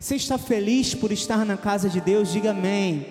Você está feliz por estar na casa de Deus? Diga amém.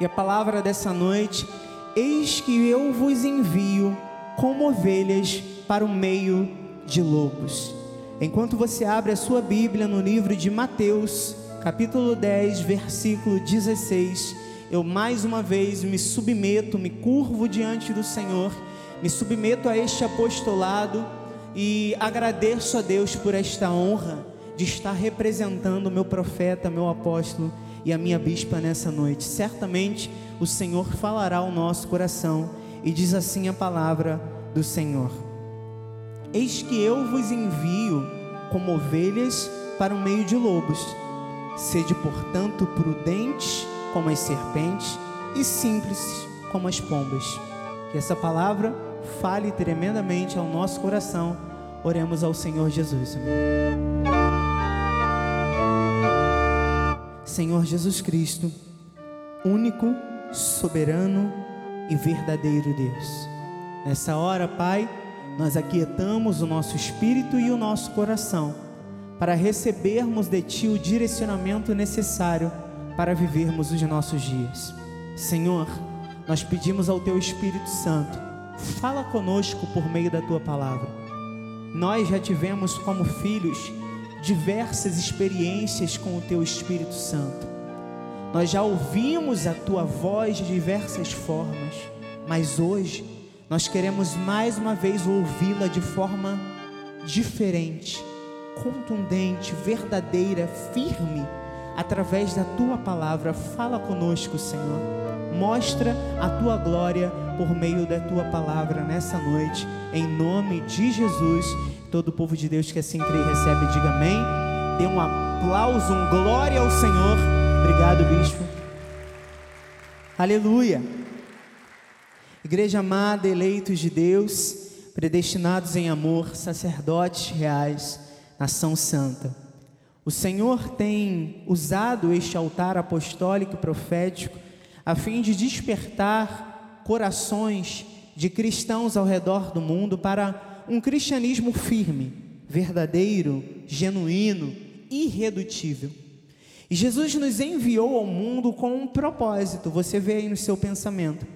E a palavra dessa noite: Eis que eu vos envio como ovelhas para o meio de lobos. Enquanto você abre a sua Bíblia no livro de Mateus, capítulo 10, versículo 16, eu mais uma vez me submeto, me curvo diante do Senhor, me submeto a este apostolado e agradeço a Deus por esta honra de estar representando o meu profeta, meu apóstolo e a minha bispa nessa noite. Certamente o Senhor falará ao nosso coração e diz assim a palavra do Senhor: Eis que eu vos envio como ovelhas para o meio de lobos. Sede, portanto, prudentes como as serpentes e simples como as pombas. Que essa palavra fale tremendamente ao nosso coração. Oremos ao Senhor Jesus. Amém. Senhor Jesus Cristo, único, soberano e verdadeiro Deus. Nessa hora, Pai, nós aquietamos o nosso espírito e o nosso coração para recebermos de Ti o direcionamento necessário para vivermos os nossos dias. Senhor, nós pedimos ao Teu Espírito Santo, fala conosco por meio da Tua palavra. Nós já tivemos como filhos diversas experiências com o Teu Espírito Santo. Nós já ouvimos a Tua voz de diversas formas, mas hoje nós queremos mais uma vez ouvi-la de forma diferente, contundente, verdadeira, firme, através da Tua palavra. Fala conosco, Senhor. Mostra a Tua glória por meio da Tua palavra nessa noite, em nome de Jesus Todo o povo de Deus que assim crê e recebe, diga amém. Dê um aplauso, um glória ao Senhor. Obrigado, bispo. Aleluia. Igreja amada, eleitos de Deus, predestinados em amor, sacerdotes reais, nação santa. O Senhor tem usado este altar apostólico e profético a fim de despertar corações de cristãos ao redor do mundo para um cristianismo firme, verdadeiro, genuíno, irredutível. E Jesus nos enviou ao mundo com um propósito, você vê aí no seu pensamento.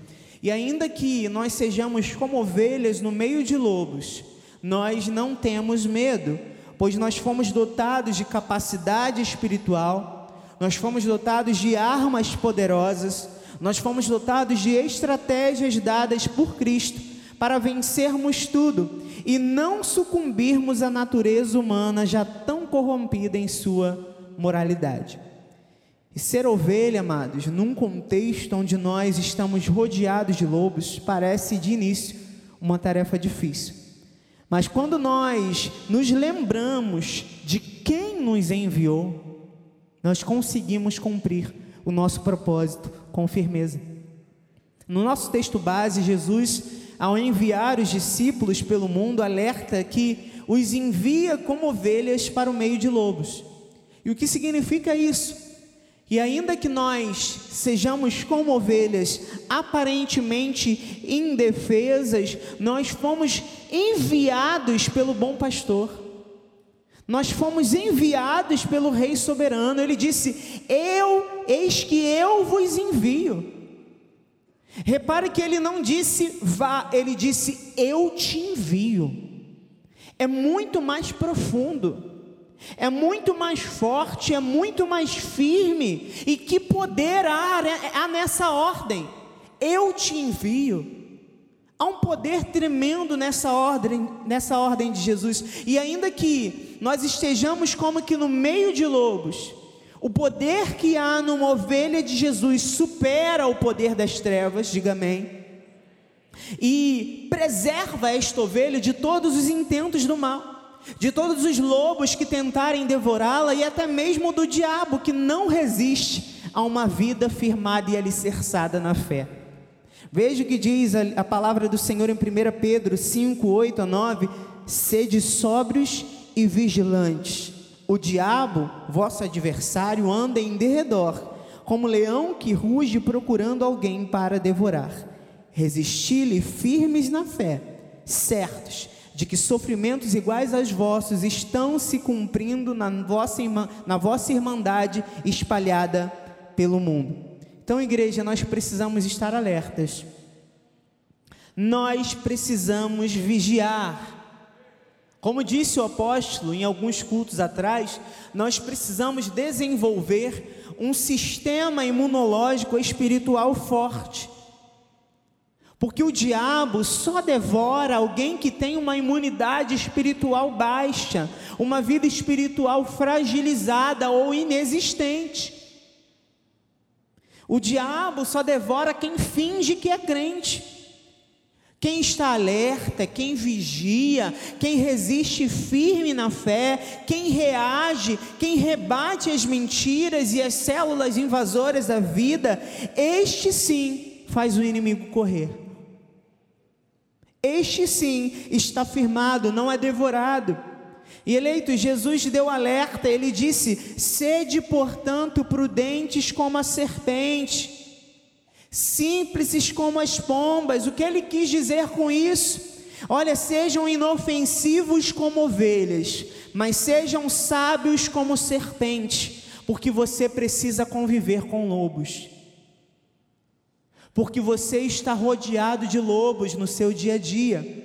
E ainda que nós sejamos como ovelhas no meio de lobos, nós não temos medo, pois nós fomos dotados de capacidade espiritual, nós fomos dotados de armas poderosas, nós fomos dotados de estratégias dadas por Cristo para vencermos tudo e não sucumbirmos à natureza humana já tão corrompida em sua moralidade. E ser ovelha, amados, num contexto onde nós estamos rodeados de lobos, parece de início uma tarefa difícil. Mas quando nós nos lembramos de quem nos enviou, nós conseguimos cumprir o nosso propósito com firmeza. No nosso texto base, Jesus ao enviar os discípulos pelo mundo, alerta que os envia como ovelhas para o meio de lobos. E o que significa isso? E ainda que nós sejamos como ovelhas aparentemente indefesas, nós fomos enviados pelo bom pastor. Nós fomos enviados pelo Rei soberano. Ele disse: Eu, eis que eu vos envio. Repare que ele não disse vá, ele disse eu te envio. É muito mais profundo, é muito mais forte, é muito mais firme. E que poder há, há nessa ordem? Eu te envio. Há um poder tremendo nessa ordem, nessa ordem de Jesus. E ainda que nós estejamos como que no meio de lobos, o poder que há numa ovelha de Jesus supera o poder das trevas, diga amém. E preserva esta ovelha de todos os intentos do mal, de todos os lobos que tentarem devorá-la e até mesmo do diabo que não resiste a uma vida firmada e alicerçada na fé. Veja o que diz a, palavra do Senhor em 1 Pedro 5, 8 a 9: sede sóbrios e vigilantes o diabo, vosso adversário, anda em derredor, como leão que ruge procurando alguém para devorar. Resisti-lhe firmes na fé, certos de que sofrimentos iguais aos vossos estão se cumprindo na vossa, na vossa irmandade espalhada pelo mundo. Então, igreja, nós precisamos estar alertas. Nós precisamos vigiar. Como disse o apóstolo em alguns cultos atrás, nós precisamos desenvolver um sistema imunológico espiritual forte. Porque o diabo só devora alguém que tem uma imunidade espiritual baixa, uma vida espiritual fragilizada ou inexistente. O diabo só devora quem finge que é crente. Quem está alerta, quem vigia, quem resiste firme na fé, quem reage, quem rebate as mentiras e as células invasoras da vida, este sim faz o inimigo correr. Este sim está firmado, não é devorado. E eleito, Jesus deu alerta, ele disse: Sede, portanto, prudentes como a serpente, simples como as pombas. O que ele quis dizer com isso? Olha, sejam inofensivos como ovelhas, mas sejam sábios como serpente, porque você precisa conviver com lobos porque você está rodeado de lobos no seu dia a dia.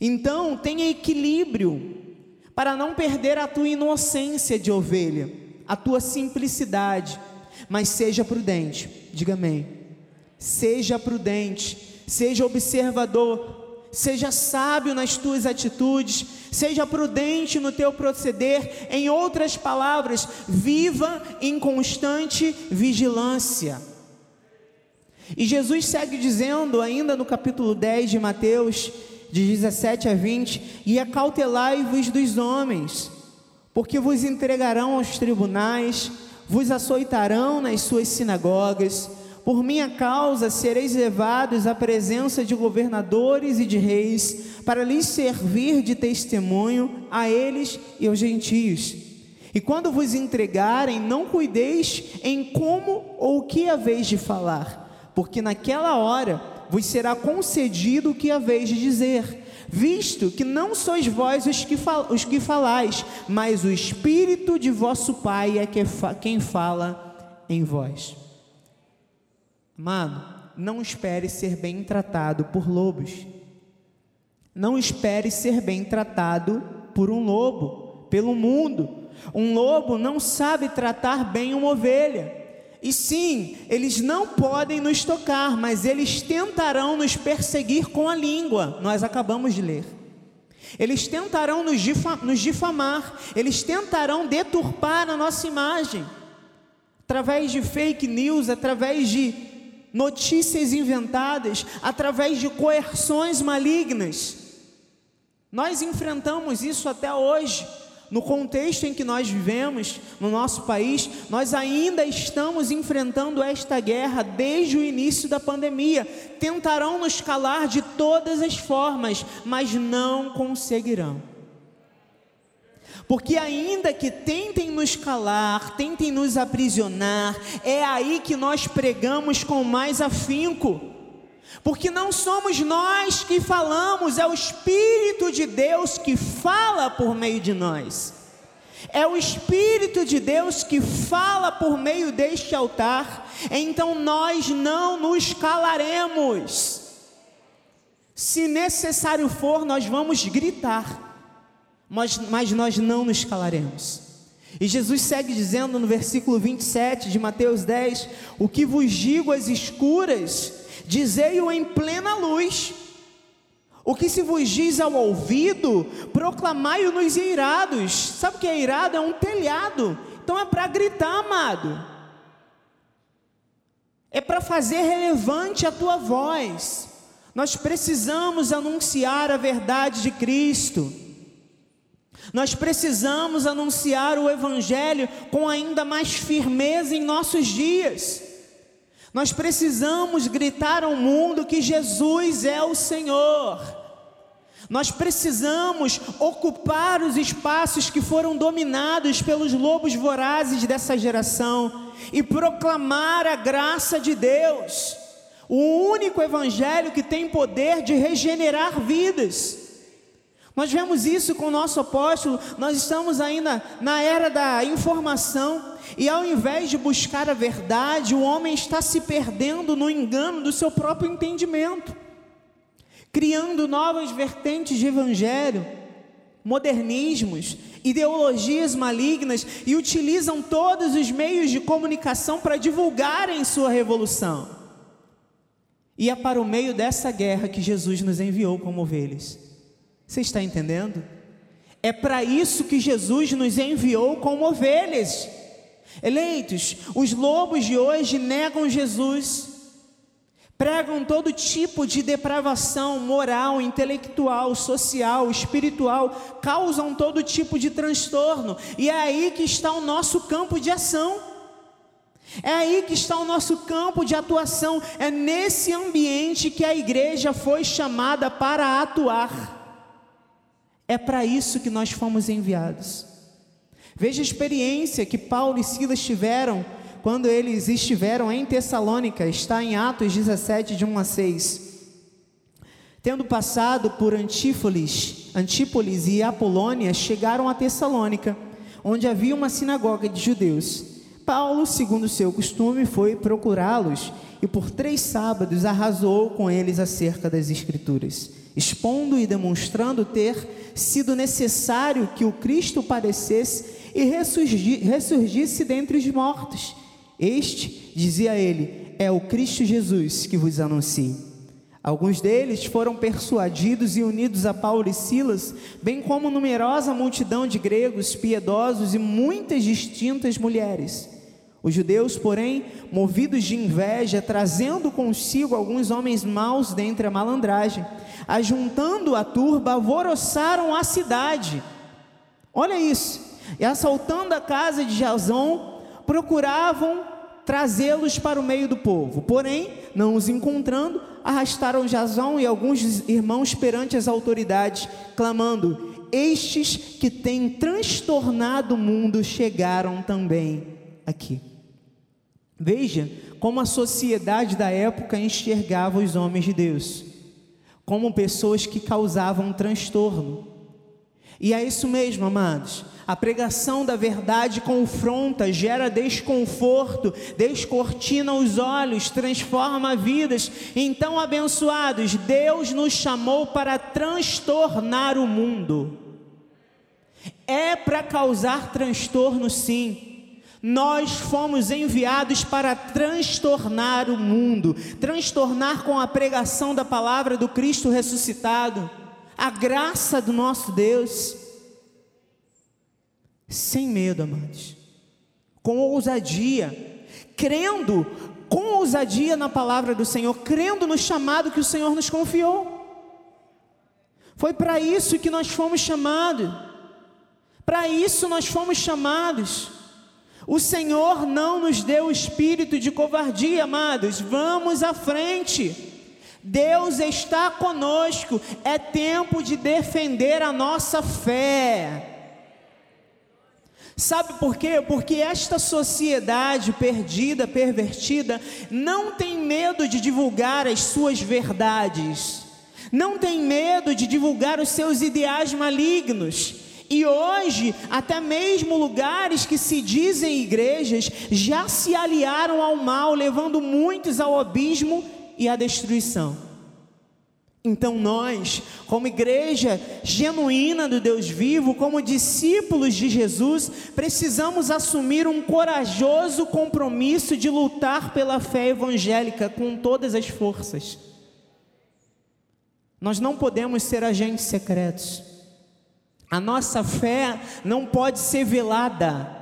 Então, tenha equilíbrio para não perder a tua inocência de ovelha, a tua simplicidade, mas seja prudente. Diga amém. Seja prudente, seja observador, seja sábio nas tuas atitudes, seja prudente no teu proceder. Em outras palavras, viva em constante vigilância. E Jesus segue dizendo, ainda no capítulo 10 de Mateus, de 17 a 20: E acautelai-vos dos homens, porque vos entregarão aos tribunais, vos açoitarão nas suas sinagogas, por minha causa sereis levados à presença de governadores e de reis, para lhes servir de testemunho a eles e aos gentios. E quando vos entregarem, não cuideis em como ou o que haveis de falar porque naquela hora vos será concedido o que haveis de dizer, visto que não sois vós os que, fal os que falais, mas o Espírito de vosso Pai é quem fala em vós. Mano, não espere ser bem tratado por lobos. Não espere ser bem tratado por um lobo, pelo mundo. Um lobo não sabe tratar bem uma ovelha. E sim, eles não podem nos tocar, mas eles tentarão nos perseguir com a língua. Nós acabamos de ler. Eles tentarão nos, nos difamar, eles tentarão deturpar a nossa imagem, através de fake news, através de notícias inventadas, através de coerções malignas. Nós enfrentamos isso até hoje no contexto em que nós vivemos, no nosso país, nós ainda estamos enfrentando esta guerra desde o início da pandemia. Tentarão nos calar de todas as formas, mas não conseguirão. Porque, ainda que tentem nos calar, tentem nos aprisionar, é aí que nós pregamos com mais afinco. Porque não somos nós que falamos, é o Espírito de Deus que fala por meio de nós. É o Espírito de Deus que fala por meio deste altar, então nós não nos calaremos. Se necessário for, nós vamos gritar, mas, mas nós não nos calaremos. E Jesus segue dizendo no versículo 27 de Mateus 10: O que vos digo às escuras, dizei-o em plena luz. O que se vos diz ao ouvido, proclamai-o nos eirados. Sabe o que é eirado? É um telhado. Então é para gritar, amado. É para fazer relevante a tua voz. Nós precisamos anunciar a verdade de Cristo. Nós precisamos anunciar o Evangelho com ainda mais firmeza em nossos dias. Nós precisamos gritar ao mundo que Jesus é o Senhor. Nós precisamos ocupar os espaços que foram dominados pelos lobos vorazes dessa geração e proclamar a graça de Deus, o único evangelho que tem poder de regenerar vidas. Nós vemos isso com o nosso apóstolo, nós estamos ainda na era da informação, e ao invés de buscar a verdade, o homem está se perdendo no engano do seu próprio entendimento, criando novas vertentes de evangelho, modernismos, ideologias malignas e utilizam todos os meios de comunicação para divulgarem sua revolução. E é para o meio dessa guerra que Jesus nos enviou como ovelhas. Você está entendendo? É para isso que Jesus nos enviou como ovelhas. Eleitos, os lobos de hoje negam Jesus, pregam todo tipo de depravação moral, intelectual, social, espiritual, causam todo tipo de transtorno, e é aí que está o nosso campo de ação. É aí que está o nosso campo de atuação, é nesse ambiente que a igreja foi chamada para atuar. É para isso que nós fomos enviados. Veja a experiência que Paulo e Silas tiveram quando eles estiveram em Tessalônica, está em Atos 17, de 1 a 6. Tendo passado por Antípolis, Antípolis e Apolônia, chegaram a Tessalônica, onde havia uma sinagoga de judeus. Paulo, segundo seu costume, foi procurá-los e por três sábados arrasou com eles acerca das Escrituras, expondo e demonstrando ter sido necessário que o Cristo padecesse e ressurgisse dentre os mortos. Este, dizia ele, é o Cristo Jesus que vos anuncio. Alguns deles foram persuadidos e unidos a Paulo e Silas, bem como numerosa multidão de gregos piedosos e muitas distintas mulheres. Os judeus, porém, movidos de inveja, trazendo consigo alguns homens maus dentre a malandragem, ajuntando a turba, alvoroçaram a cidade. Olha isso e assaltando a casa de Jason, procuravam trazê-los para o meio do povo. Porém, não os encontrando, arrastaram Jason e alguns irmãos perante as autoridades, clamando: Estes que têm transtornado o mundo chegaram também aqui. Veja como a sociedade da época enxergava os homens de Deus, como pessoas que causavam transtorno. E é isso mesmo, amados. A pregação da verdade confronta, gera desconforto, descortina os olhos, transforma vidas. Então, abençoados, Deus nos chamou para transtornar o mundo. É para causar transtorno, sim. Nós fomos enviados para transtornar o mundo, transtornar com a pregação da palavra do Cristo ressuscitado, a graça do nosso Deus sem medo, amados, com ousadia, crendo com ousadia na palavra do Senhor, crendo no chamado que o Senhor nos confiou. Foi para isso que nós fomos chamados. Para isso nós fomos chamados. O Senhor não nos deu espírito de covardia, amados. Vamos à frente. Deus está conosco. É tempo de defender a nossa fé. Sabe por quê? Porque esta sociedade perdida, pervertida, não tem medo de divulgar as suas verdades, não tem medo de divulgar os seus ideais malignos. E hoje, até mesmo lugares que se dizem igrejas já se aliaram ao mal, levando muitos ao abismo e à destruição. Então, nós, como igreja genuína do Deus vivo, como discípulos de Jesus, precisamos assumir um corajoso compromisso de lutar pela fé evangélica com todas as forças. Nós não podemos ser agentes secretos, a nossa fé não pode ser velada.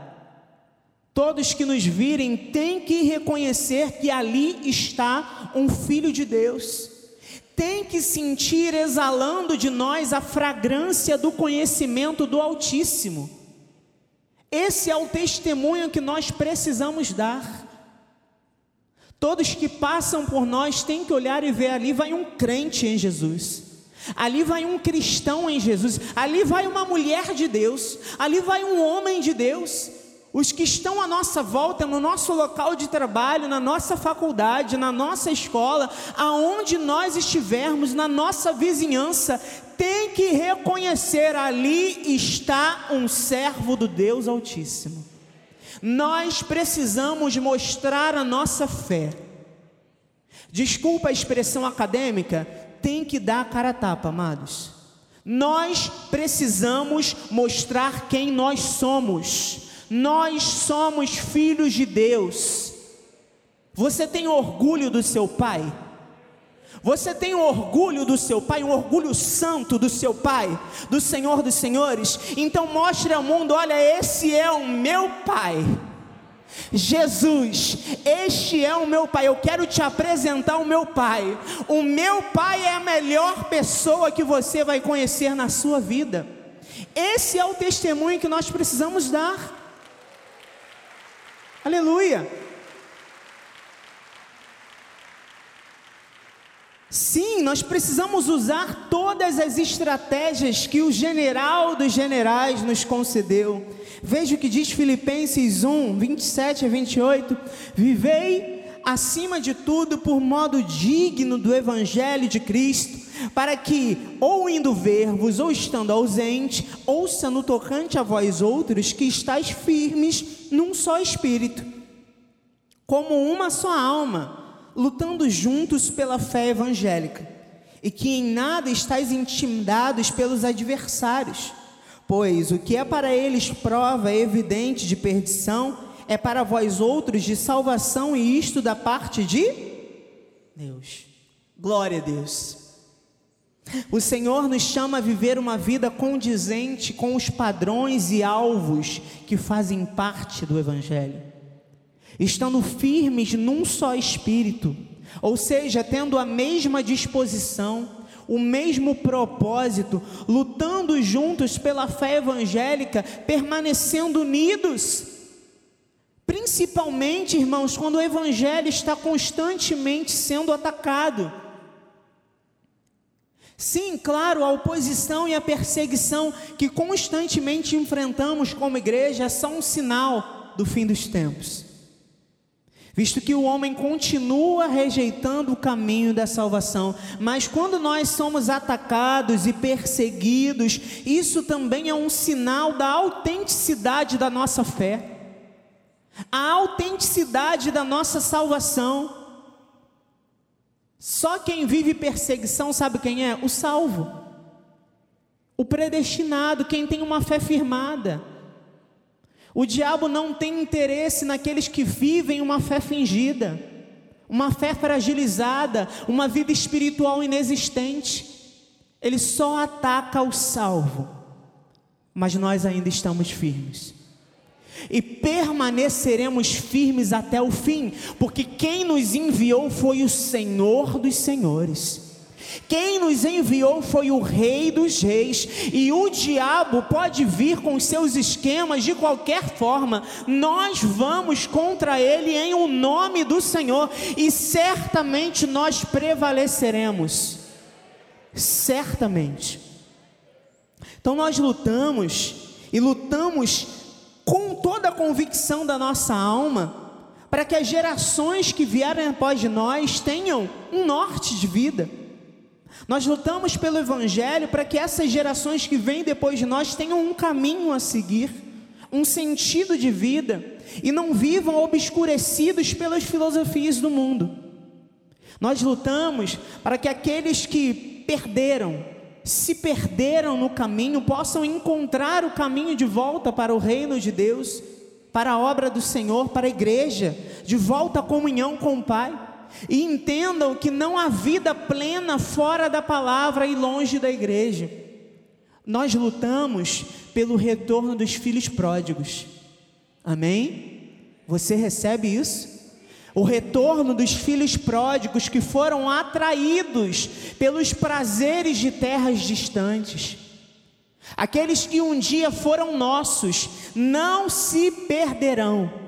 Todos que nos virem têm que reconhecer que ali está um filho de Deus tem que sentir exalando de nós a fragrância do conhecimento do Altíssimo. Esse é o testemunho que nós precisamos dar. Todos que passam por nós têm que olhar e ver ali vai um crente em Jesus. Ali vai um cristão em Jesus, ali vai uma mulher de Deus, ali vai um homem de Deus. os que estão à nossa volta, no nosso local de trabalho, na nossa faculdade, na nossa escola, aonde nós estivermos, na nossa vizinhança, tem que reconhecer: ali está um servo do Deus Altíssimo. Nós precisamos mostrar a nossa fé. Desculpa a expressão acadêmica, tem que dar a cara a tapa, amados. Nós precisamos mostrar quem nós somos. Nós somos filhos de Deus. Você tem orgulho do seu pai? Você tem orgulho do seu pai, um orgulho santo do seu pai, do Senhor dos Senhores? Então mostre ao mundo: olha, esse é o meu pai. Jesus, este é o meu pai. Eu quero te apresentar o meu pai. O meu pai é a melhor pessoa que você vai conhecer na sua vida. Esse é o testemunho que nós precisamos dar. Aleluia. Sim, nós precisamos usar todas as estratégias que o general dos generais nos concedeu. Veja o que diz Filipenses 1, 27 a 28. Vivei acima de tudo por modo digno do Evangelho de Cristo, para que, ou indo ver-vos, ou estando ausente, ouça no tocante a vós outros que estáis firmes num só espírito, como uma só alma lutando juntos pela fé evangélica, e que em nada estáis intimidados pelos adversários, pois o que é para eles prova evidente de perdição, é para vós outros de salvação, e isto da parte de Deus. Glória a Deus. O Senhor nos chama a viver uma vida condizente com os padrões e alvos que fazem parte do Evangelho estando firmes num só espírito, ou seja, tendo a mesma disposição, o mesmo propósito, lutando juntos pela fé evangélica, permanecendo unidos. Principalmente, irmãos, quando o evangelho está constantemente sendo atacado. Sim, claro, a oposição e a perseguição que constantemente enfrentamos como igreja são um sinal do fim dos tempos visto que o homem continua rejeitando o caminho da salvação. Mas quando nós somos atacados e perseguidos, isso também é um sinal da autenticidade da nossa fé, a autenticidade da nossa salvação. Só quem vive perseguição sabe quem é? O salvo, o predestinado, quem tem uma fé firmada. O diabo não tem interesse naqueles que vivem uma fé fingida, uma fé fragilizada, uma vida espiritual inexistente. Ele só ataca o salvo, mas nós ainda estamos firmes. E permaneceremos firmes até o fim, porque quem nos enviou foi o Senhor dos Senhores. Quem nos enviou foi o Rei dos Reis, e o diabo pode vir com seus esquemas de qualquer forma, nós vamos contra ele em o nome do Senhor, e certamente nós prevaleceremos. Certamente. Então nós lutamos, e lutamos com toda a convicção da nossa alma, para que as gerações que vierem após de nós tenham um norte de vida nós lutamos pelo Evangelho para que essas gerações que vêm depois de nós tenham um caminho a seguir, um sentido de vida e não vivam obscurecidos pelas filosofias do mundo. Nós lutamos para que aqueles que perderam, se perderam no caminho, possam encontrar o caminho de volta para o reino de Deus, para a obra do Senhor, para a igreja, de volta à comunhão com o Pai e entendam que não há vida plena fora da palavra e longe da igreja. Nós lutamos pelo retorno dos filhos pródigos. Amém? Você recebe isso? O retorno dos filhos pródigos que foram atraídos pelos prazeres de terras distantes. Aqueles que um dia foram nossos não se perderão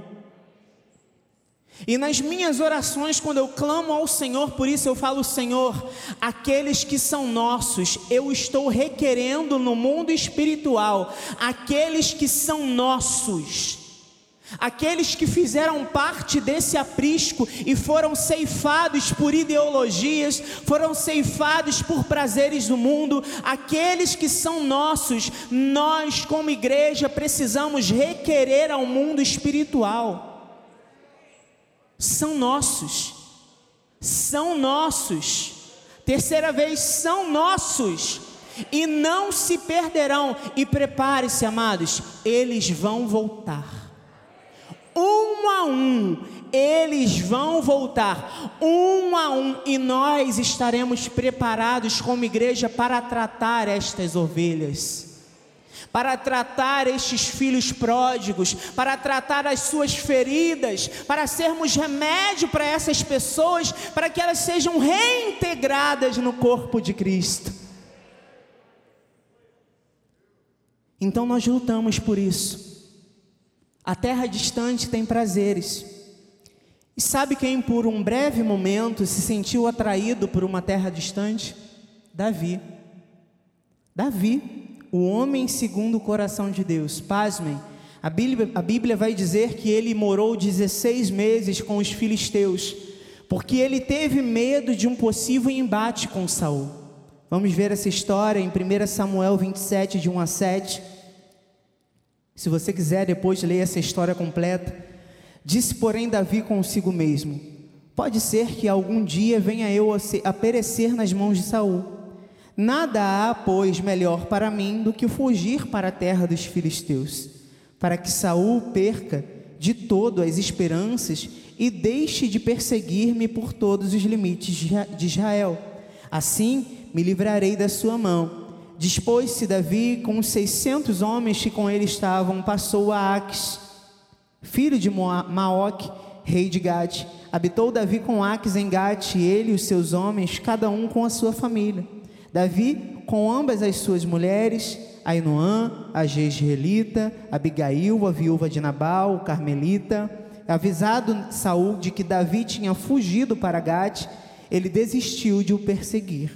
e nas minhas orações, quando eu clamo ao Senhor, por isso eu falo, Senhor, aqueles que são nossos, eu estou requerendo no mundo espiritual, aqueles que são nossos, Aqueles que fizeram parte desse aprisco e foram ceifados por ideologias, foram ceifados por prazeres do mundo, aqueles que são nossos, nós, como igreja, precisamos requerer ao mundo espiritual. São nossos, são nossos. Terceira vez, são nossos. E não se perderão. E prepare-se, amados, eles vão voltar. Um a um, eles vão voltar, um a um, e nós estaremos preparados como igreja para tratar estas ovelhas para tratar estes filhos pródigos, para tratar as suas feridas, para sermos remédio para essas pessoas, para que elas sejam reintegradas no corpo de Cristo. Então nós lutamos por isso. A terra distante tem prazeres. E sabe quem por um breve momento se sentiu atraído por uma terra distante? Davi. Davi, o homem segundo o coração de Deus. Pasmem, a Bíblia, a Bíblia vai dizer que ele morou 16 meses com os filisteus, porque ele teve medo de um possível embate com Saul. Vamos ver essa história em 1 Samuel 27, de 1 a 7. Se você quiser depois ler essa história completa, disse, porém, Davi consigo mesmo: Pode ser que algum dia venha eu a perecer nas mãos de Saul. Nada há, pois, melhor para mim do que fugir para a terra dos filisteus, para que Saul perca de todo as esperanças e deixe de perseguir-me por todos os limites de Israel. Assim me livrarei da sua mão Dispôs-se Davi com os seiscentos homens que com ele estavam, passou a Aques, filho de Maoque, rei de Gade. Habitou Davi com Aques em Gate, ele e os seus homens, cada um com a sua família. Davi com ambas as suas mulheres, Ainoã, a Jezreelita, Abigail, a viúva de Nabal, o Carmelita. Avisado Saul de que Davi tinha fugido para Gate, ele desistiu de o perseguir.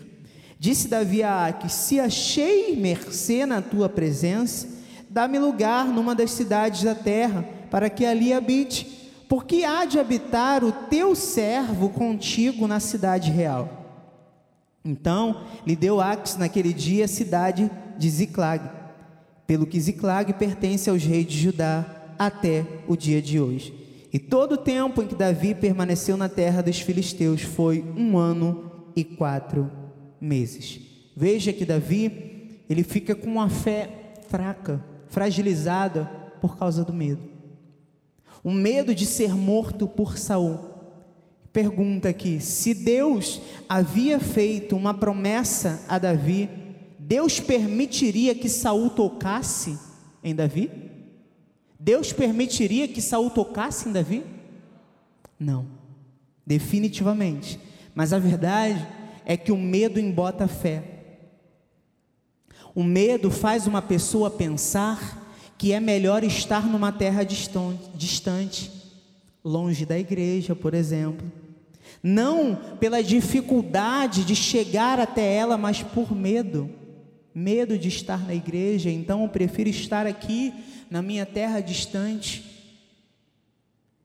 Disse Davi a Aque: Se achei mercê na tua presença, dá-me lugar numa das cidades da terra, para que ali habite, porque há de habitar o teu servo contigo na cidade real. Então lhe deu Aques naquele dia a cidade de Ziclag, pelo que Ziclag pertence aos reis de Judá até o dia de hoje. E todo o tempo em que Davi permaneceu na terra dos filisteus foi um ano e quatro meses. Veja que Davi, ele fica com uma fé fraca, fragilizada por causa do medo. O medo de ser morto por Saul. Pergunta aqui: se Deus havia feito uma promessa a Davi, Deus permitiria que Saul tocasse em Davi? Deus permitiria que Saul tocasse em Davi? Não, definitivamente. Mas a verdade é que o medo embota a fé. O medo faz uma pessoa pensar que é melhor estar numa terra distante, longe da igreja, por exemplo. Não pela dificuldade de chegar até ela, mas por medo. Medo de estar na igreja, então eu prefiro estar aqui na minha terra distante.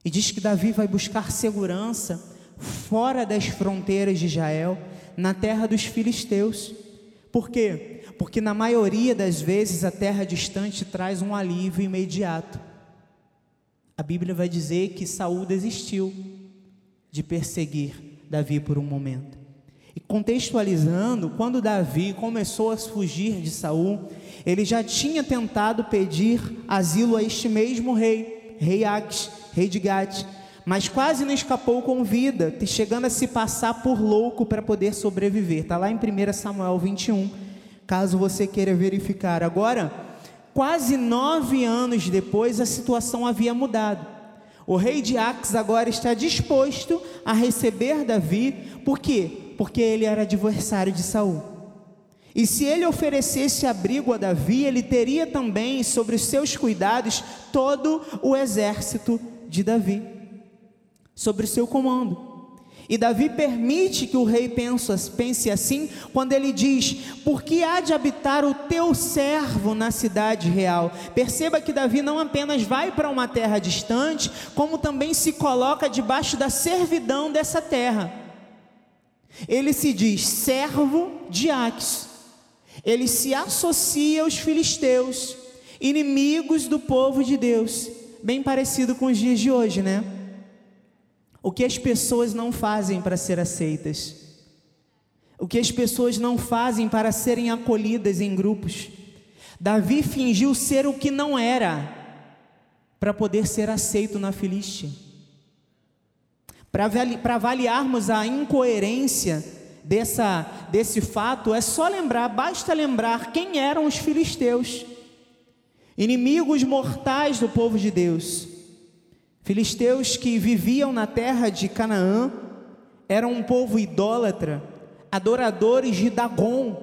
E diz que Davi vai buscar segurança fora das fronteiras de Israel, na terra dos filisteus. Por quê? Porque na maioria das vezes a terra distante traz um alívio imediato. A Bíblia vai dizer que Saul desistiu de perseguir Davi por um momento. E contextualizando, quando Davi começou a fugir de Saul, ele já tinha tentado pedir asilo a este mesmo rei, rei Aques, rei de Gate, mas quase não escapou com vida, chegando a se passar por louco para poder sobreviver. Está lá em 1 Samuel 21, caso você queira verificar. Agora, quase nove anos depois, a situação havia mudado. O rei de Ax agora está disposto a receber Davi, por quê? Porque ele era adversário de Saul. E se ele oferecesse abrigo a Davi, ele teria também sobre os seus cuidados todo o exército de Davi sobre o seu comando. E Davi permite que o rei pense assim quando ele diz: Por que há de habitar o teu servo na cidade real? Perceba que Davi não apenas vai para uma terra distante, como também se coloca debaixo da servidão dessa terra. Ele se diz servo de Aques. Ele se associa aos filisteus, inimigos do povo de Deus, bem parecido com os dias de hoje, né? O que as pessoas não fazem para ser aceitas. O que as pessoas não fazem para serem acolhidas em grupos. Davi fingiu ser o que não era para poder ser aceito na Filístia. Para avaliarmos a incoerência dessa, desse fato, é só lembrar, basta lembrar quem eram os filisteus, inimigos mortais do povo de Deus. Filisteus que viviam na terra de Canaã eram um povo idólatra, adoradores de Dagon,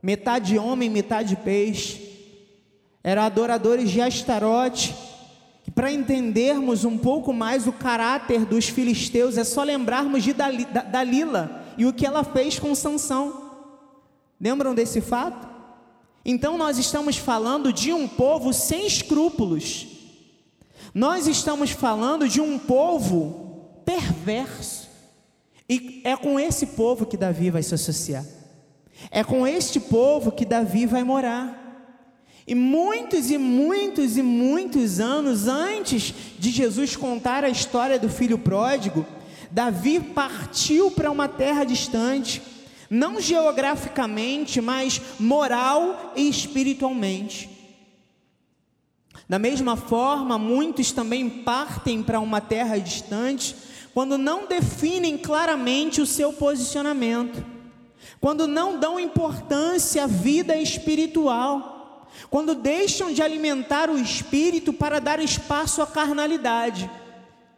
metade homem, metade peixe. Eram adoradores de Astarote. Para entendermos um pouco mais o caráter dos filisteus, é só lembrarmos de Dalila e o que ela fez com Sansão. Lembram desse fato? Então nós estamos falando de um povo sem escrúpulos nós estamos falando de um povo perverso. E é com esse povo que Davi vai se associar. É com este povo que Davi vai morar. E muitos e muitos e muitos anos antes de Jesus contar a história do filho pródigo, Davi partiu para uma terra distante, não geograficamente, mas moral e espiritualmente. Da mesma forma, muitos também partem para uma terra distante quando não definem claramente o seu posicionamento, quando não dão importância à vida espiritual, quando deixam de alimentar o espírito para dar espaço à carnalidade.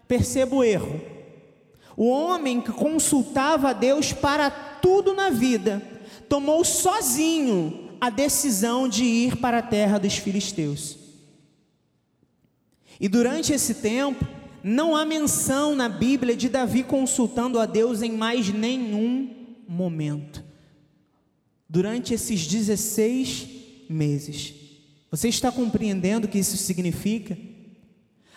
Perceba o erro. O homem que consultava a Deus para tudo na vida tomou sozinho a decisão de ir para a terra dos filisteus. E durante esse tempo, não há menção na Bíblia de Davi consultando a Deus em mais nenhum momento. Durante esses 16 meses. Você está compreendendo o que isso significa?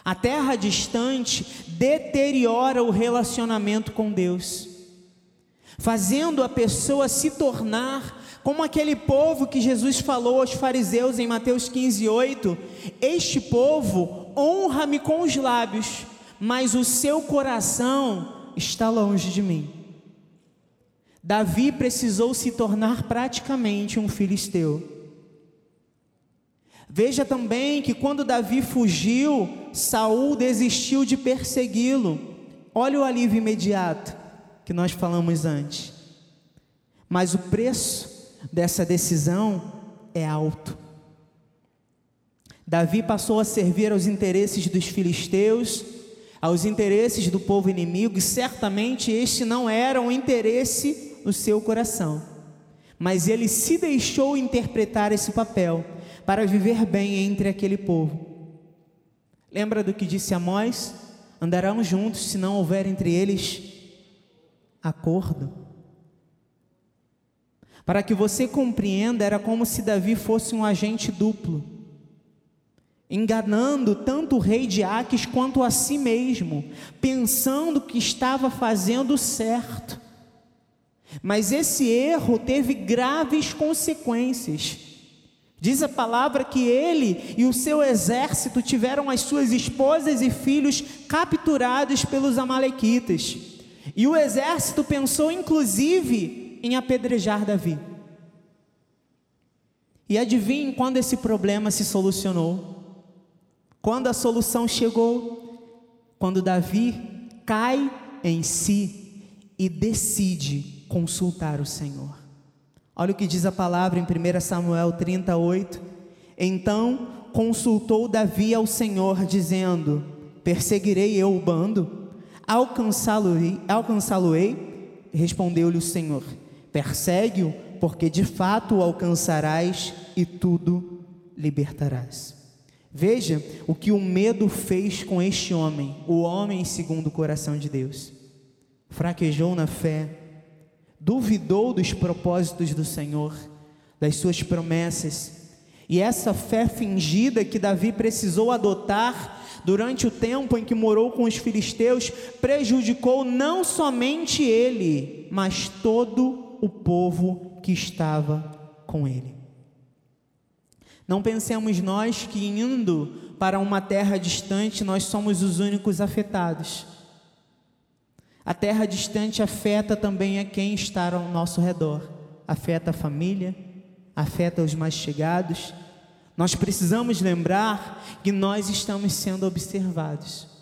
A terra distante deteriora o relacionamento com Deus, fazendo a pessoa se tornar como aquele povo que Jesus falou aos fariseus em Mateus 15, 8: Este povo honra-me com os lábios, mas o seu coração está longe de mim. Davi precisou se tornar praticamente um filisteu. Veja também que quando Davi fugiu, Saul desistiu de persegui-lo. Olha o alívio imediato que nós falamos antes. Mas o preço dessa decisão é alto. Davi passou a servir aos interesses dos filisteus, aos interesses do povo inimigo, e certamente este não era um interesse no seu coração. Mas ele se deixou interpretar esse papel para viver bem entre aquele povo. Lembra do que disse Amós? Andarão juntos se não houver entre eles acordo. Para que você compreenda, era como se Davi fosse um agente duplo, enganando tanto o rei de Aques quanto a si mesmo, pensando que estava fazendo certo. Mas esse erro teve graves consequências. Diz a palavra que ele e o seu exército tiveram as suas esposas e filhos capturados pelos Amalequitas. E o exército pensou, inclusive, em apedrejar Davi. E adivinhe quando esse problema se solucionou? Quando a solução chegou? Quando Davi cai em si e decide consultar o Senhor. Olha o que diz a palavra em 1 Samuel 38. Então consultou Davi ao Senhor, dizendo: Perseguirei eu o bando? Alcançá-lo-ei? Alcançá-lo-ei? Respondeu-lhe o Senhor: Persegue-o, porque de fato o alcançarás e tudo libertarás. Veja o que o medo fez com este homem, o homem segundo o coração de Deus. fraquejou na fé, duvidou dos propósitos do Senhor, das suas promessas, e essa fé fingida que Davi precisou adotar durante o tempo em que morou com os filisteus prejudicou não somente ele, mas todo o povo que estava com ele. Não pensemos nós que indo para uma terra distante nós somos os únicos afetados. A terra distante afeta também a quem está ao nosso redor, afeta a família, afeta os mais chegados. Nós precisamos lembrar que nós estamos sendo observados.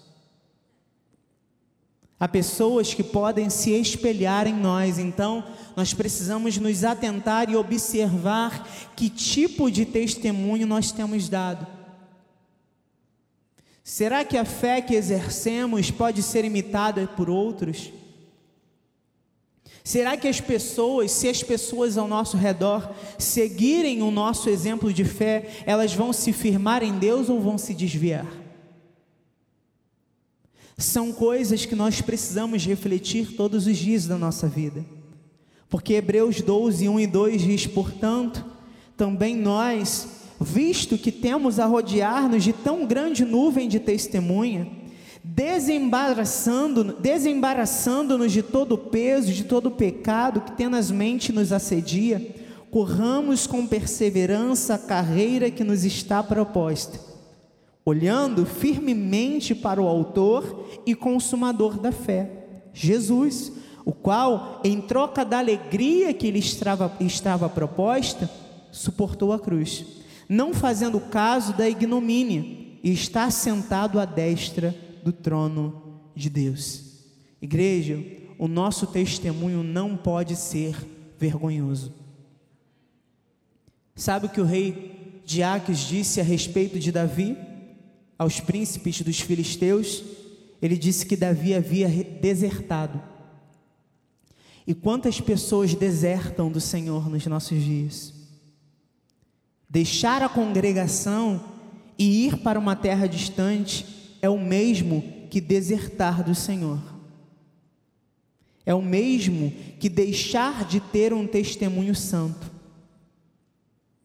Há pessoas que podem se espelhar em nós, então nós precisamos nos atentar e observar que tipo de testemunho nós temos dado. Será que a fé que exercemos pode ser imitada por outros? Será que as pessoas, se as pessoas ao nosso redor seguirem o nosso exemplo de fé, elas vão se firmar em Deus ou vão se desviar? São coisas que nós precisamos refletir todos os dias da nossa vida. Porque Hebreus 12, 1 e 2 diz: Portanto, também nós, visto que temos a rodear-nos de tão grande nuvem de testemunha, desembaraçando, desembaraçando-nos de todo o peso, de todo o pecado que tenazmente nos assedia, corramos com perseverança a carreira que nos está proposta, olhando firmemente para o Autor e Consumador da fé, Jesus, o qual, em troca da alegria que lhe estava, estava proposta, suportou a cruz não fazendo caso da ignomínia, e está sentado à destra do trono de Deus. Igreja, o nosso testemunho não pode ser vergonhoso. Sabe o que o rei Diáquis disse a respeito de Davi aos príncipes dos filisteus? Ele disse que Davi havia desertado. E quantas pessoas desertam do Senhor nos nossos dias? Deixar a congregação e ir para uma terra distante é o mesmo que desertar do Senhor. É o mesmo que deixar de ter um testemunho santo.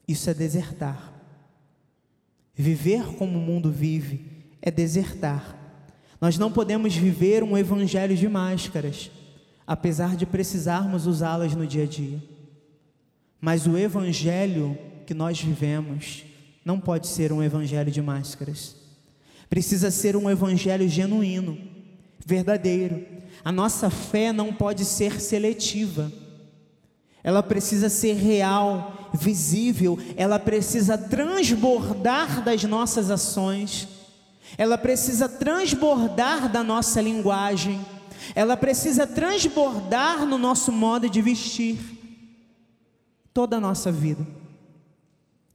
Isso é desertar. Viver como o mundo vive é desertar. Nós não podemos viver um evangelho de máscaras, apesar de precisarmos usá-las no dia a dia. Mas o evangelho que nós vivemos não pode ser um evangelho de máscaras. Precisa ser um evangelho genuíno, verdadeiro. A nossa fé não pode ser seletiva. Ela precisa ser real, visível, ela precisa transbordar das nossas ações. Ela precisa transbordar da nossa linguagem. Ela precisa transbordar no nosso modo de vestir toda a nossa vida.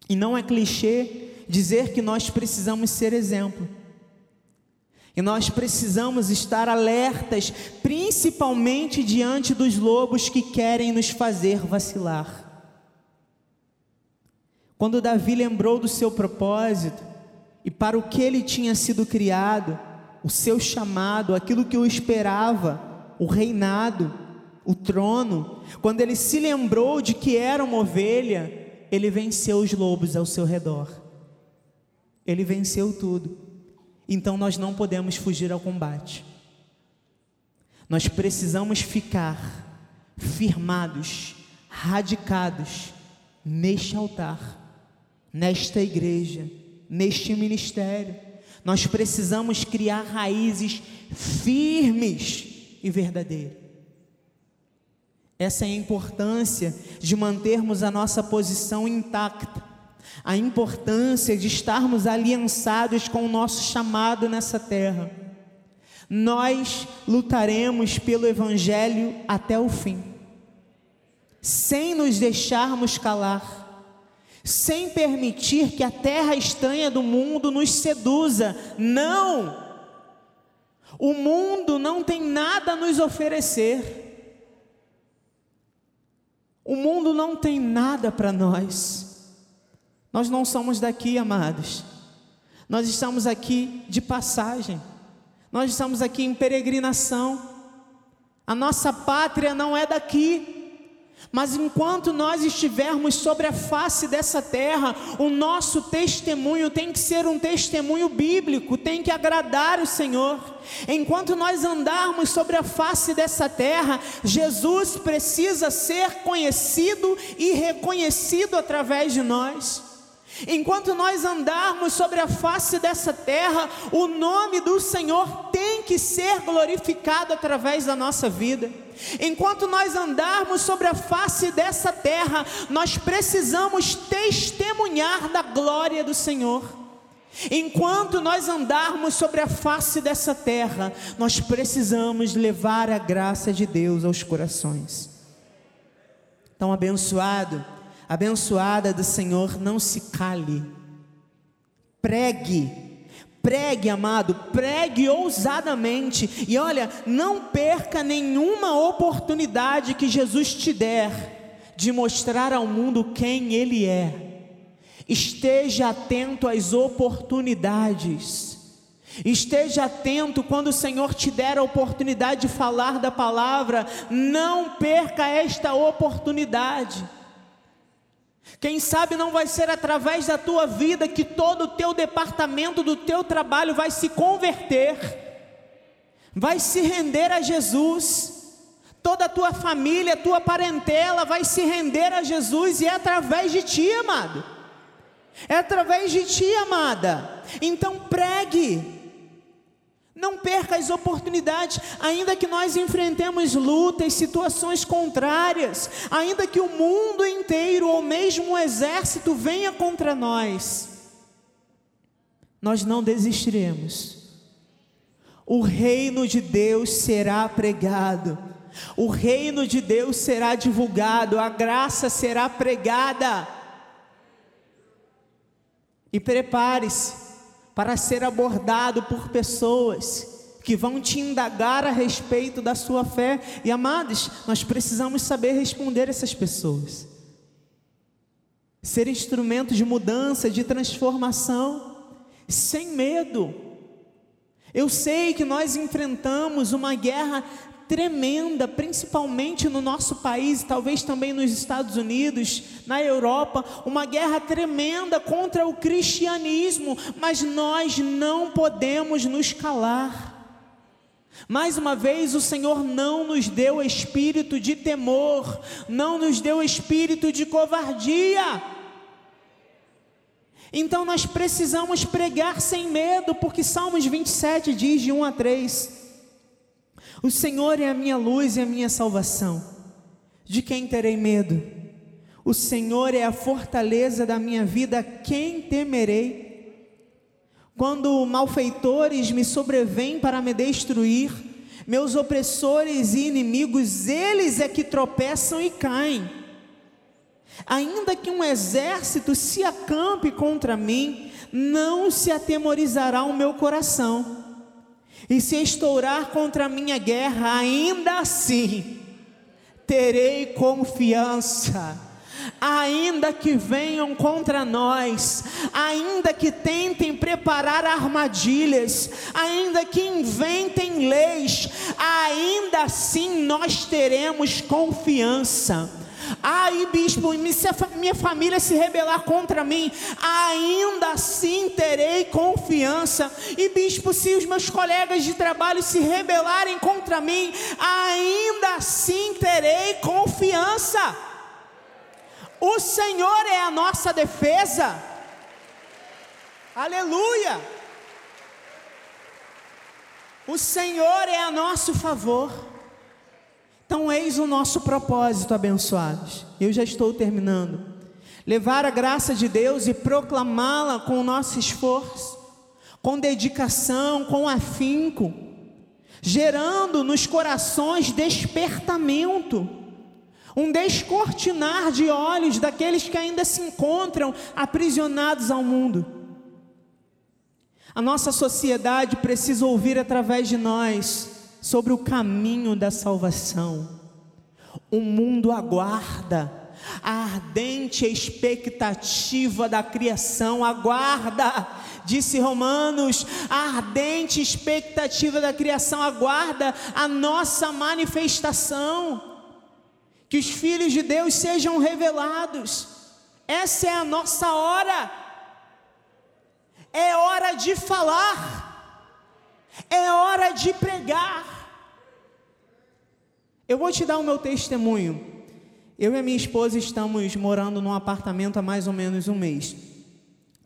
E não é clichê dizer que nós precisamos ser exemplo. E nós precisamos estar alertas, principalmente diante dos lobos que querem nos fazer vacilar. Quando Davi lembrou do seu propósito e para o que ele tinha sido criado, o seu chamado, aquilo que o esperava, o reinado, o trono, quando ele se lembrou de que era uma ovelha, ele venceu os lobos ao seu redor. Ele venceu tudo. Então nós não podemos fugir ao combate. Nós precisamos ficar firmados, radicados neste altar, nesta igreja, neste ministério. Nós precisamos criar raízes firmes e verdadeiras. Essa é a importância de mantermos a nossa posição intacta, a importância de estarmos aliançados com o nosso chamado nessa terra. Nós lutaremos pelo Evangelho até o fim, sem nos deixarmos calar, sem permitir que a terra estranha do mundo nos seduza. Não! O mundo não tem nada a nos oferecer. O mundo não tem nada para nós. Nós não somos daqui, amados. Nós estamos aqui de passagem. Nós estamos aqui em peregrinação. A nossa pátria não é daqui. Mas enquanto nós estivermos sobre a face dessa terra, o nosso testemunho tem que ser um testemunho bíblico, tem que agradar o Senhor. Enquanto nós andarmos sobre a face dessa terra, Jesus precisa ser conhecido e reconhecido através de nós. Enquanto nós andarmos sobre a face dessa terra, o nome do Senhor tem que ser glorificado através da nossa vida. Enquanto nós andarmos sobre a face dessa terra, nós precisamos testemunhar da glória do Senhor. Enquanto nós andarmos sobre a face dessa terra, nós precisamos levar a graça de Deus aos corações. Então, abençoado abençoada do Senhor, não se cale. Pregue, pregue, amado, pregue ousadamente. E olha, não perca nenhuma oportunidade que Jesus te der de mostrar ao mundo quem Ele é. Esteja atento às oportunidades. Esteja atento quando o Senhor te der a oportunidade de falar da palavra, não perca esta oportunidade. Quem sabe não vai ser através da tua vida que todo o teu departamento do teu trabalho vai se converter, vai se render a Jesus. Toda a tua família, tua parentela vai se render a Jesus e é através de ti, amado. É através de ti, amada. Então pregue. Não perca as oportunidades, ainda que nós enfrentemos lutas, situações contrárias, ainda que o mundo inteiro ou mesmo o exército venha contra nós, nós não desistiremos. O reino de Deus será pregado, o reino de Deus será divulgado, a graça será pregada. E prepare-se, para ser abordado por pessoas que vão te indagar a respeito da sua fé. E amados, nós precisamos saber responder essas pessoas. Ser instrumento de mudança, de transformação, sem medo. Eu sei que nós enfrentamos uma guerra tremenda, principalmente no nosso país, talvez também nos Estados Unidos, na Europa, uma guerra tremenda contra o cristianismo, mas nós não podemos nos calar. Mais uma vez, o Senhor não nos deu espírito de temor, não nos deu espírito de covardia. Então nós precisamos pregar sem medo, porque Salmos 27 diz de 1 a 3: o Senhor é a minha luz e a minha salvação. De quem terei medo? O Senhor é a fortaleza da minha vida, quem temerei? Quando malfeitores me sobrevêm para me destruir, meus opressores e inimigos, eles é que tropeçam e caem. Ainda que um exército se acampe contra mim, não se atemorizará o meu coração. E se estourar contra a minha guerra, ainda assim terei confiança. Ainda que venham contra nós, ainda que tentem preparar armadilhas, ainda que inventem leis, ainda assim nós teremos confiança Aí, bispo, minha família se rebelar contra mim, ainda assim terei confiança. E, bispo, se os meus colegas de trabalho se rebelarem contra mim, ainda assim terei confiança. O Senhor é a nossa defesa. Aleluia. O Senhor é a nosso favor. Então, eis o nosso propósito, abençoados. Eu já estou terminando. Levar a graça de Deus e proclamá-la com o nosso esforço, com dedicação, com afinco, gerando nos corações despertamento, um descortinar de olhos daqueles que ainda se encontram aprisionados ao mundo. A nossa sociedade precisa ouvir através de nós sobre o caminho da salvação. O mundo aguarda, a ardente expectativa da criação aguarda Disse Romanos: a ardente expectativa da criação aguarda a nossa manifestação. Que os filhos de Deus sejam revelados. Essa é a nossa hora. É hora de falar. É hora de pregar. Eu vou te dar o meu testemunho. Eu e a minha esposa estamos morando num apartamento há mais ou menos um mês.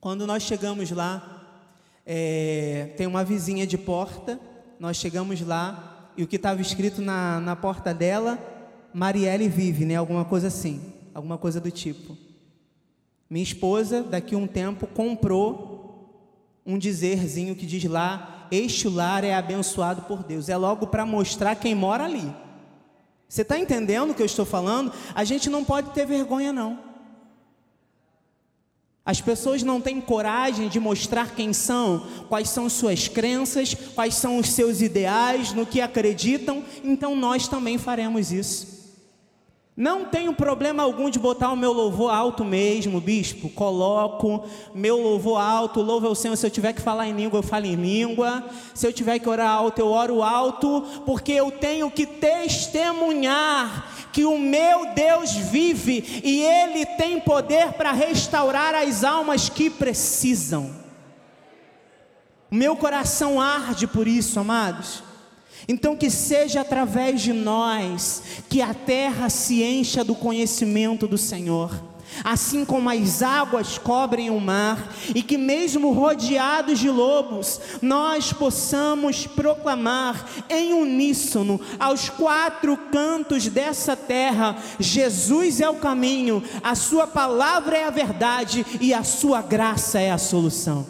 Quando nós chegamos lá, é, tem uma vizinha de porta. Nós chegamos lá e o que estava escrito na, na porta dela, Marielle vive, né? Alguma coisa assim, alguma coisa do tipo. Minha esposa, daqui a um tempo, comprou um dizerzinho que diz lá: Este lar é abençoado por Deus. É logo para mostrar quem mora ali. Você está entendendo o que eu estou falando? A gente não pode ter vergonha, não. As pessoas não têm coragem de mostrar quem são, quais são suas crenças, quais são os seus ideais, no que acreditam, então nós também faremos isso. Não tenho problema algum de botar o meu louvor alto mesmo, bispo. Coloco meu louvor alto, louvo ao Senhor. Se eu tiver que falar em língua, eu falo em língua. Se eu tiver que orar alto, eu oro alto, porque eu tenho que testemunhar que o meu Deus vive e Ele tem poder para restaurar as almas que precisam. O meu coração arde por isso, amados. Então, que seja através de nós que a terra se encha do conhecimento do Senhor, assim como as águas cobrem o mar, e que, mesmo rodeados de lobos, nós possamos proclamar em uníssono aos quatro cantos dessa terra: Jesus é o caminho, a Sua palavra é a verdade e a Sua graça é a solução.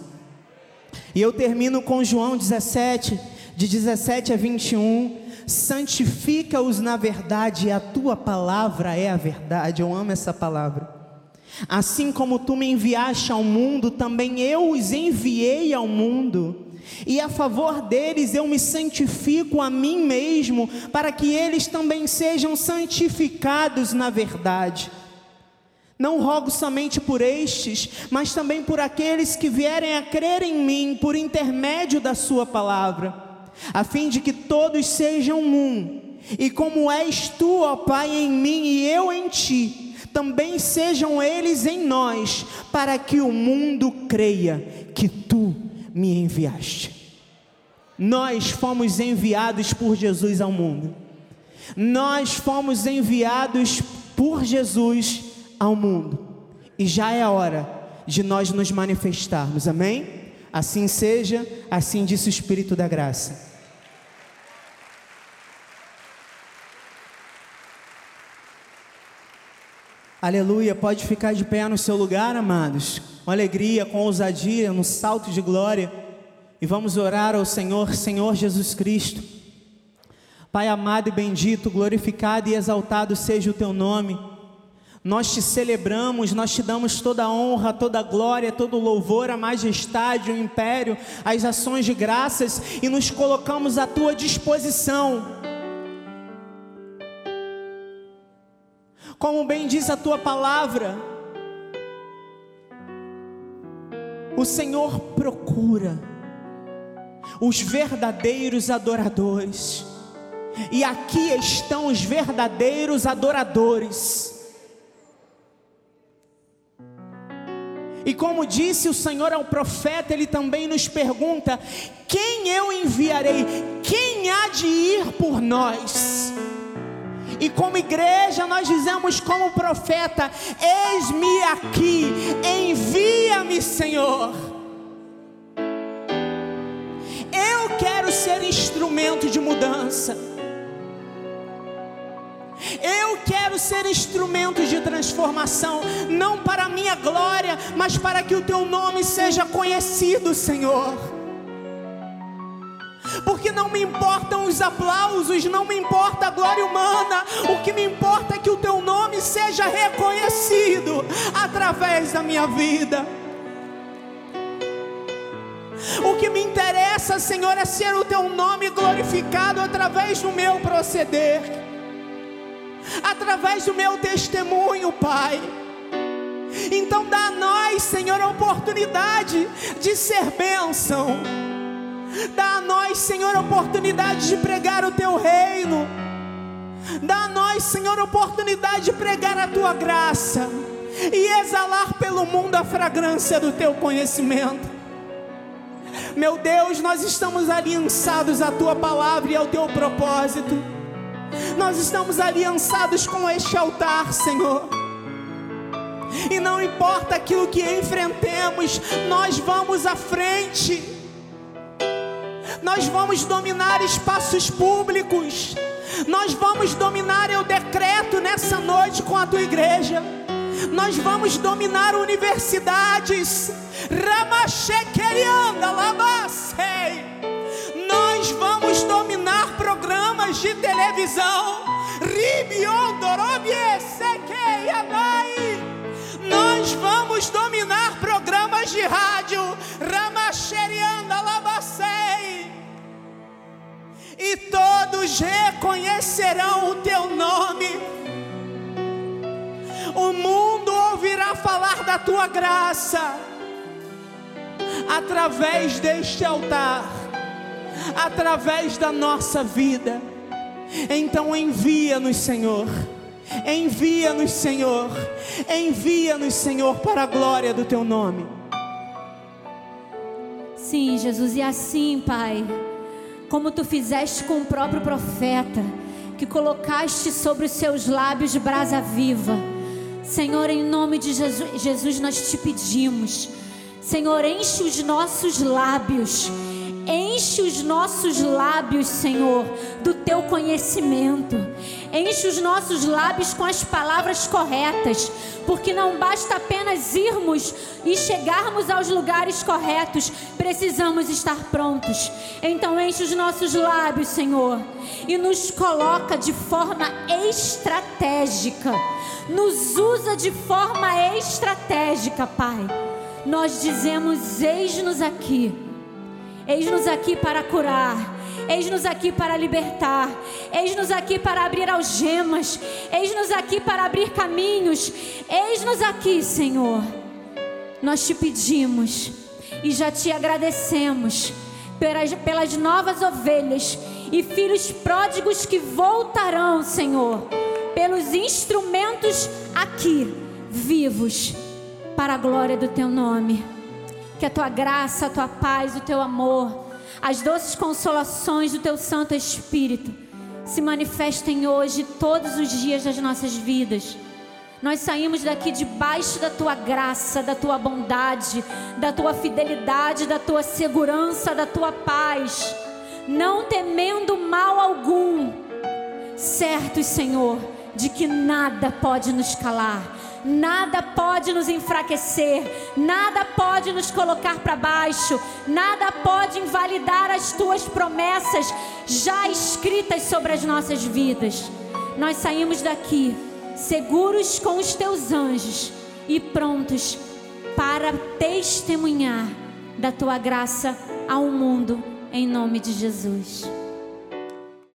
E eu termino com João 17 de 17 a 21, santifica-os na verdade, a tua palavra é a verdade. Eu amo essa palavra. Assim como tu me enviaste ao mundo, também eu os enviei ao mundo. E a favor deles eu me santifico a mim mesmo, para que eles também sejam santificados na verdade. Não rogo somente por estes, mas também por aqueles que vierem a crer em mim por intermédio da Sua palavra a fim de que todos sejam um, e como és tu, ó Pai, em mim e eu em ti, também sejam eles em nós, para que o mundo creia que tu me enviaste. Nós fomos enviados por Jesus ao mundo. Nós fomos enviados por Jesus ao mundo. E já é hora de nós nos manifestarmos. Amém? Assim seja, assim disse o Espírito da graça. Aleluia, pode ficar de pé no seu lugar, amados, com alegria, com ousadia, no salto de glória, e vamos orar ao Senhor, Senhor Jesus Cristo. Pai amado e bendito, glorificado e exaltado seja o teu nome. Nós te celebramos, nós te damos toda a honra, toda a glória, todo o louvor, a majestade, o império, as ações de graças e nos colocamos à tua disposição como bem diz a tua palavra, o Senhor procura os verdadeiros adoradores, e aqui estão os verdadeiros adoradores. E como disse o Senhor ao profeta, ele também nos pergunta: quem eu enviarei? Quem há de ir por nós? E como igreja, nós dizemos como profeta: Eis-me aqui, envia-me, Senhor. Eu quero ser instrumento de mudança. Eu quero ser instrumento de transformação, não para a minha glória, mas para que o teu nome seja conhecido, Senhor porque não me importam os aplausos, não me importa a glória humana, o que me importa é que o teu nome seja reconhecido através da minha vida. O que me interessa, Senhor, é ser o teu nome glorificado através do meu proceder, através do meu testemunho, Pai. Então dá a nós, Senhor, a oportunidade de ser bênção. Dá a nós, Senhor, a oportunidade de pregar o teu reino. Dá a nós, Senhor, a oportunidade de pregar a tua graça e exalar pelo mundo a fragrância do teu conhecimento. Meu Deus, nós estamos aliançados à tua palavra e ao teu propósito. Nós estamos aliançados com este altar, Senhor. E não importa aquilo que enfrentemos, nós vamos à frente. Nós vamos dominar espaços públicos. Nós vamos dominar, eu decreto nessa noite com a tua igreja nós vamos dominar universidades. Ramachekerianda, Labasei. Nós vamos dominar programas de televisão. Nós vamos dominar programas de rádio. Ramacherianda, E todos reconhecerão o teu nome o mundo ouvirá falar da tua graça através deste altar, através da nossa vida. Então envia-nos, Senhor. Envia-nos, Senhor. Envia-nos, Senhor, para a glória do teu nome. Sim, Jesus, e assim, Pai, como tu fizeste com o próprio profeta, que colocaste sobre os seus lábios brasa viva Senhor, em nome de Jesus, nós te pedimos. Senhor, enche os nossos lábios. Enche os nossos lábios, Senhor, do teu conhecimento. Enche os nossos lábios com as palavras corretas, porque não basta apenas irmos e chegarmos aos lugares corretos, precisamos estar prontos. Então enche os nossos lábios, Senhor, e nos coloca de forma estratégica nos usa de forma estratégica, Pai. Nós dizemos: eis-nos aqui, eis-nos aqui para curar. Eis-nos aqui para libertar, eis-nos aqui para abrir algemas, eis-nos aqui para abrir caminhos, eis-nos aqui, Senhor. Nós te pedimos e já te agradecemos pelas, pelas novas ovelhas e filhos pródigos que voltarão, Senhor pelos instrumentos aqui, vivos, para a glória do teu nome. Que a tua graça, a tua paz, o teu amor, as doces consolações do teu Santo Espírito se manifestem hoje, todos os dias das nossas vidas. Nós saímos daqui debaixo da tua graça, da tua bondade, da tua fidelidade, da tua segurança, da tua paz, não temendo mal algum, certos, Senhor de que nada pode nos calar, nada pode nos enfraquecer, nada pode nos colocar para baixo, nada pode invalidar as tuas promessas já escritas sobre as nossas vidas. Nós saímos daqui seguros com os teus anjos e prontos para testemunhar da tua graça ao mundo, em nome de Jesus.